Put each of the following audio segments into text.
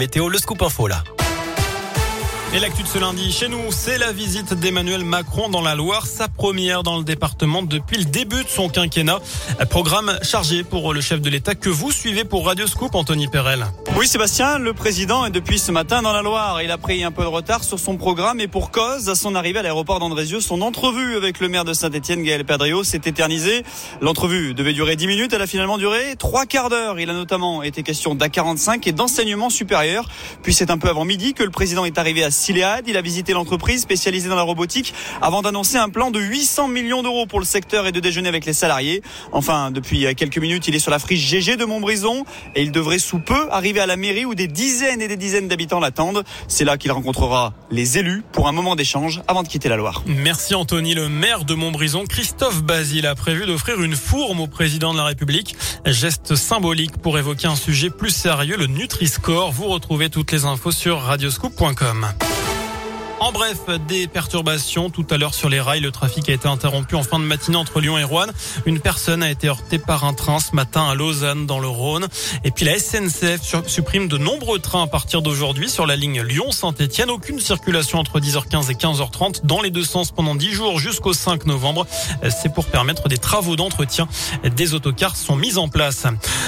Météo, le scoop info là. Et l'actu de ce lundi, chez nous, c'est la visite d'Emmanuel Macron dans la Loire, sa première dans le département depuis le début de son quinquennat. Programme chargé pour le chef de l'État que vous suivez pour Radio Scoop, Anthony Perel. Oui, Sébastien, le président est depuis ce matin dans la Loire. Il a pris un peu de retard sur son programme et pour cause, à son arrivée à l'aéroport d'Andrézieux, son entrevue avec le maire de Saint-Etienne, Gaël Perdriau, s'est éternisée. L'entrevue devait durer 10 minutes, elle a finalement duré trois quarts d'heure. Il a notamment été question d'A45 et d'enseignement supérieur. Puis c'est un peu avant midi que le président est arrivé à Siléade. Il a visité l'entreprise spécialisée dans la robotique avant d'annoncer un plan de 800 millions d'euros pour le secteur et de déjeuner avec les salariés. Enfin, depuis quelques minutes, il est sur la friche GG de Montbrison et il devrait sous peu arriver à la mairie où des dizaines et des dizaines d'habitants l'attendent. C'est là qu'il rencontrera les élus pour un moment d'échange avant de quitter la Loire. Merci Anthony. Le maire de Montbrison, Christophe Basile, a prévu d'offrir une fourme au président de la République. Geste symbolique pour évoquer un sujet plus sérieux, le Nutri-Score. Vous retrouvez toutes les infos sur radioscoop.com. En bref, des perturbations tout à l'heure sur les rails. Le trafic a été interrompu en fin de matinée entre Lyon et Rouen. Une personne a été heurtée par un train ce matin à Lausanne dans le Rhône. Et puis la SNCF supprime de nombreux trains à partir d'aujourd'hui sur la ligne Lyon-Saint-Etienne. Aucune circulation entre 10h15 et 15h30 dans les deux sens pendant 10 jours jusqu'au 5 novembre. C'est pour permettre des travaux d'entretien. Des autocars sont mis en place.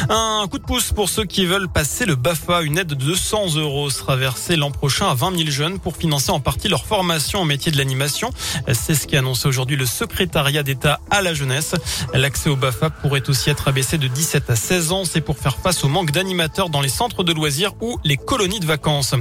Un coup de pouce pour ceux qui veulent passer le BAFA. Une aide de 200 euros sera versée l'an prochain à 20 000 jeunes pour financer en partie leur formation au métier de l'animation. C'est ce qui annonce aujourd'hui le secrétariat d'État à la jeunesse. L'accès au BAFA pourrait aussi être abaissé de 17 à 16 ans. C'est pour faire face au manque d'animateurs dans les centres de loisirs ou les colonies de vacances.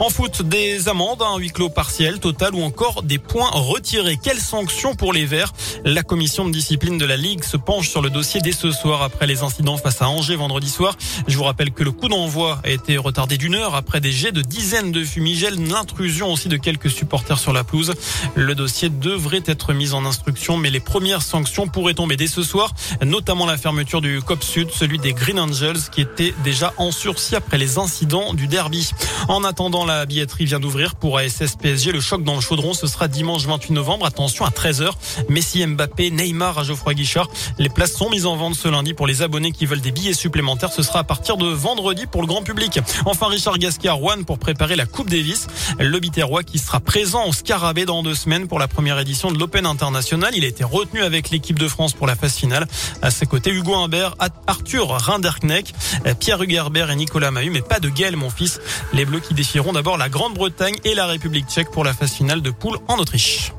En foot, des amendes, un huis clos partiel, total ou encore des points retirés. Quelles sanctions pour les Verts? La commission de discipline de la Ligue se penche sur le dossier dès ce soir après les incidents face à Angers vendredi soir. Je vous rappelle que le coup d'envoi a été retardé d'une heure après des jets de dizaines de fumigènes, l'intrusion aussi de quelques supporters sur la pelouse. Le dossier devrait être mis en instruction, mais les premières sanctions pourraient tomber dès ce soir, notamment la fermeture du COP Sud, celui des Green Angels, qui était déjà en sursis après les incidents du derby. En attendant, la billetterie vient d'ouvrir pour ASS PSG. Le choc dans le chaudron, ce sera dimanche 28 novembre. Attention à 13h. Messi, Mbappé, Neymar à Geoffroy Guichard. Les places sont mises en vente ce lundi pour les abonnés qui veulent des billets supplémentaires. Ce sera à partir de vendredi pour le grand public. Enfin, Richard Gasquet à Rouen pour préparer la Coupe Davis. Le Biterrois qui sera présent au Scarabée dans deux semaines pour la première édition de l'Open International. Il a été retenu avec l'équipe de France pour la phase finale. À ses côtés, Hugo Humbert, Arthur Rinderknecht, Pierre Hugerbert et Nicolas Mahut, mais pas de Gaël, mon fils. Les Bleus qui défieront d'abord la Grande-Bretagne et la République tchèque pour la phase finale de poule en Autriche.